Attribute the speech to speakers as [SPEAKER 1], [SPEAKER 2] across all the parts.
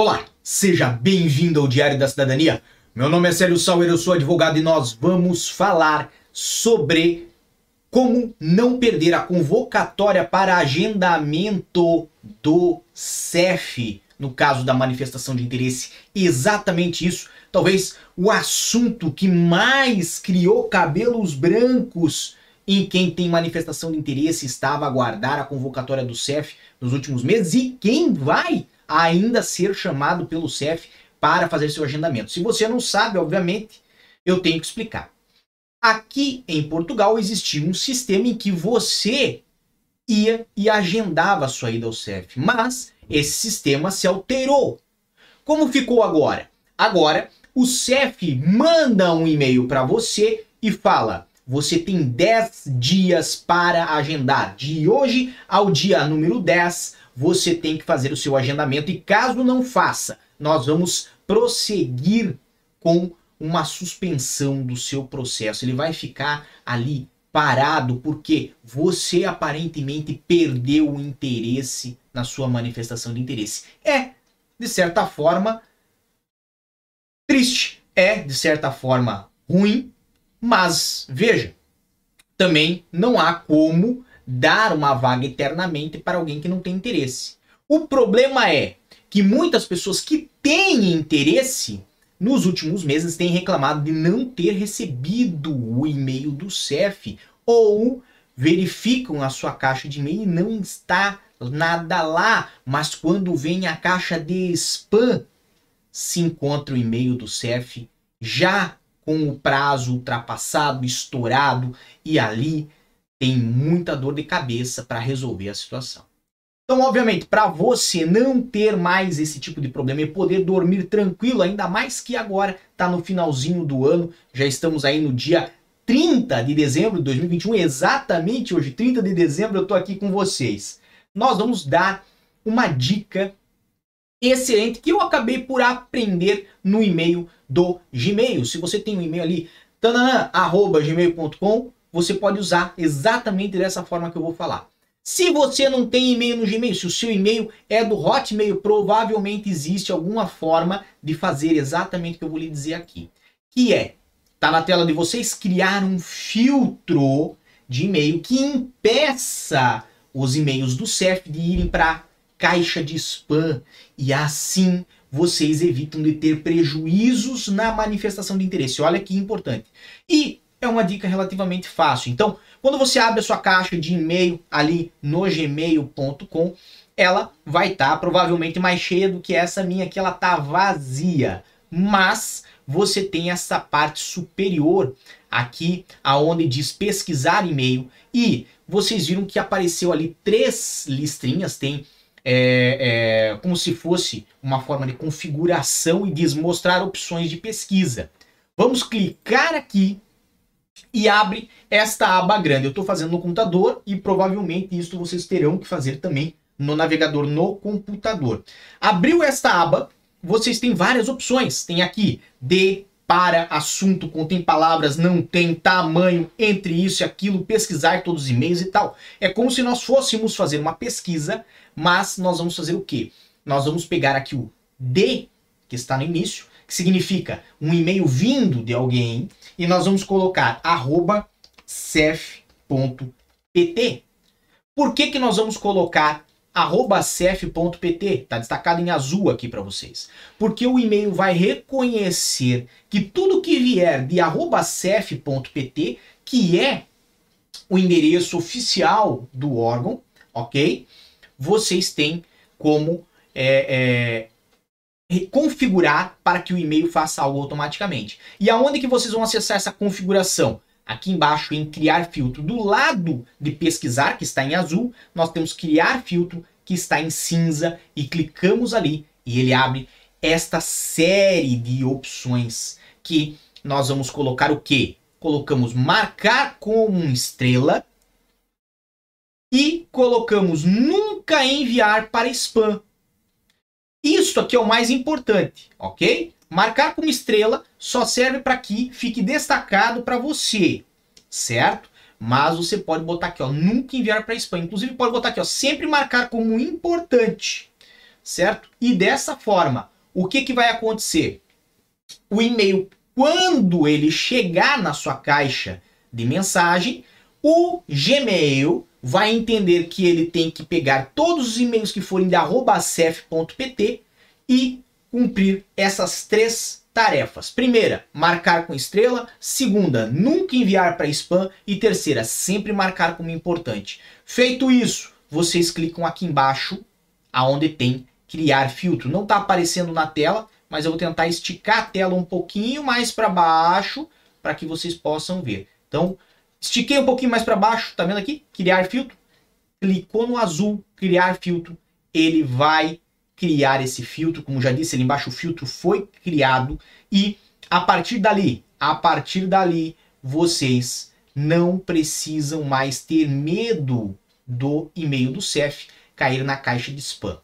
[SPEAKER 1] Olá, seja bem-vindo ao Diário da Cidadania. Meu nome é Célio Sauer, eu sou advogado e nós vamos falar sobre como não perder a convocatória para agendamento do CEF no caso da manifestação de interesse. Exatamente isso. Talvez o assunto que mais criou cabelos brancos em quem tem manifestação de interesse estava a aguardar a convocatória do CEF nos últimos meses e quem vai ainda ser chamado pelo CEF para fazer seu agendamento. Se você não sabe, obviamente, eu tenho que explicar. Aqui em Portugal existia um sistema em que você ia e agendava a sua ida ao CEF, mas esse sistema se alterou. Como ficou agora? Agora, o CEF manda um e-mail para você e fala: você tem 10 dias para agendar. De hoje ao dia número 10, você tem que fazer o seu agendamento e caso não faça, nós vamos prosseguir com uma suspensão do seu processo. Ele vai ficar ali parado porque você aparentemente perdeu o interesse na sua manifestação de interesse. É, de certa forma, triste, é, de certa forma, ruim, mas veja, também não há como dar uma vaga eternamente para alguém que não tem interesse. O problema é que muitas pessoas que têm interesse nos últimos meses têm reclamado de não ter recebido o e-mail do CEF ou verificam a sua caixa de e-mail e não está nada lá, mas quando vem a caixa de spam se encontra o e-mail do CEF já com o prazo ultrapassado, estourado e ali tem muita dor de cabeça para resolver a situação. Então, obviamente, para você não ter mais esse tipo de problema e poder dormir tranquilo, ainda mais que agora está no finalzinho do ano, já estamos aí no dia 30 de dezembro de 2021, exatamente hoje, 30 de dezembro, eu estou aqui com vocês. Nós vamos dar uma dica excelente que eu acabei por aprender no e-mail do Gmail. Se você tem um e-mail ali, tanana@gmail.com, você pode usar exatamente dessa forma que eu vou falar. Se você não tem e-mail no Gmail, se o seu e-mail é do Hotmail, provavelmente existe alguma forma de fazer exatamente o que eu vou lhe dizer aqui. Que é, tá na tela de vocês, criar um filtro de e-mail que impeça os e-mails do CEF de irem para caixa de spam e assim vocês evitam de ter prejuízos na manifestação de interesse. Olha que importante. E é uma dica relativamente fácil. Então, quando você abre a sua caixa de e-mail ali no gmail.com, ela vai estar tá provavelmente mais cheia do que essa minha aqui, ela tá vazia. Mas você tem essa parte superior aqui aonde diz pesquisar e-mail e vocês viram que apareceu ali três listrinhas, tem é, é, como se fosse uma forma de configuração e desmostrar opções de pesquisa. Vamos clicar aqui e abre esta aba grande. Eu estou fazendo no computador e provavelmente isso vocês terão que fazer também no navegador no computador. Abriu esta aba, vocês têm várias opções. Tem aqui de para assunto, contém palavras, não tem tamanho, entre isso e aquilo, pesquisar todos os e-mails e tal. É como se nós fôssemos fazer uma pesquisa, mas nós vamos fazer o quê? Nós vamos pegar aqui o de, que está no início, que significa um e-mail vindo de alguém, e nós vamos colocar arroba cef.pt. Por que, que nós vamos colocar arroba cef.pt, está destacado em azul aqui para vocês. Porque o e-mail vai reconhecer que tudo que vier de arroba cef.pt, que é o endereço oficial do órgão, ok? Vocês têm como é, é, configurar para que o e-mail faça algo automaticamente. E aonde que vocês vão acessar essa configuração? Aqui embaixo em criar filtro, do lado de pesquisar, que está em azul, nós temos criar filtro, que está em cinza, e clicamos ali e ele abre esta série de opções que nós vamos colocar o que? Colocamos marcar como estrela e colocamos nunca enviar para spam. Isso aqui é o mais importante, ok? Marcar como estrela só serve para que fique destacado para você, certo? Mas você pode botar aqui, ó, nunca enviar para spam. Inclusive pode botar aqui, ó, sempre marcar como importante, certo? E dessa forma, o que, que vai acontecer? O e-mail, quando ele chegar na sua caixa de mensagem, o Gmail vai entender que ele tem que pegar todos os e-mails que forem de cef.pt e cumprir essas três tarefas. Primeira, marcar com estrela. Segunda, nunca enviar para spam. E terceira, sempre marcar como importante. Feito isso, vocês clicam aqui embaixo, aonde tem criar filtro. Não está aparecendo na tela, mas eu vou tentar esticar a tela um pouquinho mais para baixo para que vocês possam ver. Então, estiquei um pouquinho mais para baixo, tá vendo aqui? Criar filtro. Clicou no azul, criar filtro, ele vai criar esse filtro, como já disse ali embaixo, o filtro foi criado e a partir dali, a partir dali, vocês não precisam mais ter medo do e-mail do CEF cair na caixa de spam.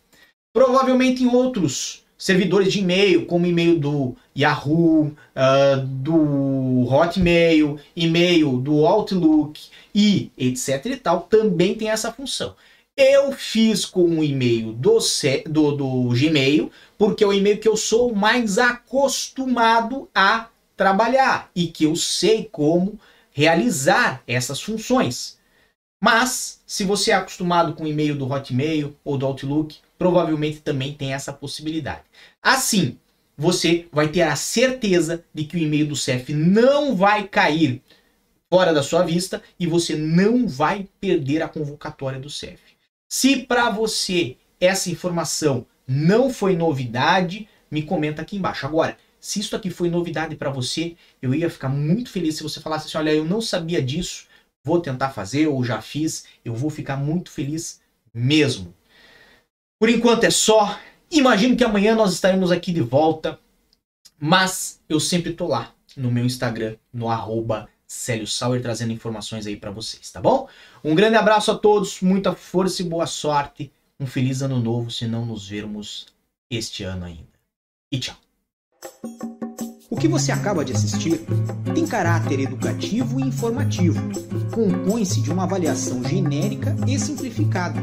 [SPEAKER 1] Provavelmente em outros servidores de e-mail, como e-mail do Yahoo, uh, do Hotmail, e-mail do Outlook e etc e tal, também tem essa função. Eu fiz com o e-mail do, do, do Gmail, porque é o e-mail que eu sou mais acostumado a trabalhar e que eu sei como realizar essas funções. Mas, se você é acostumado com o e-mail do Hotmail ou do Outlook, provavelmente também tem essa possibilidade. Assim, você vai ter a certeza de que o e-mail do CEF não vai cair fora da sua vista e você não vai perder a convocatória do CEF. Se para você essa informação não foi novidade, me comenta aqui embaixo. Agora, se isso aqui foi novidade para você, eu ia ficar muito feliz se você falasse assim: olha, eu não sabia disso, vou tentar fazer ou já fiz, eu vou ficar muito feliz mesmo. Por enquanto é só. Imagino que amanhã nós estaremos aqui de volta, mas eu sempre tô lá no meu Instagram, no arroba Célio Sauer trazendo informações aí para vocês, tá bom? Um grande abraço a todos, muita força e boa sorte. Um feliz ano novo, se não nos vermos este ano ainda. E tchau.
[SPEAKER 2] O que você acaba de assistir tem caráter educativo e informativo. Compõe-se de uma avaliação genérica e simplificada.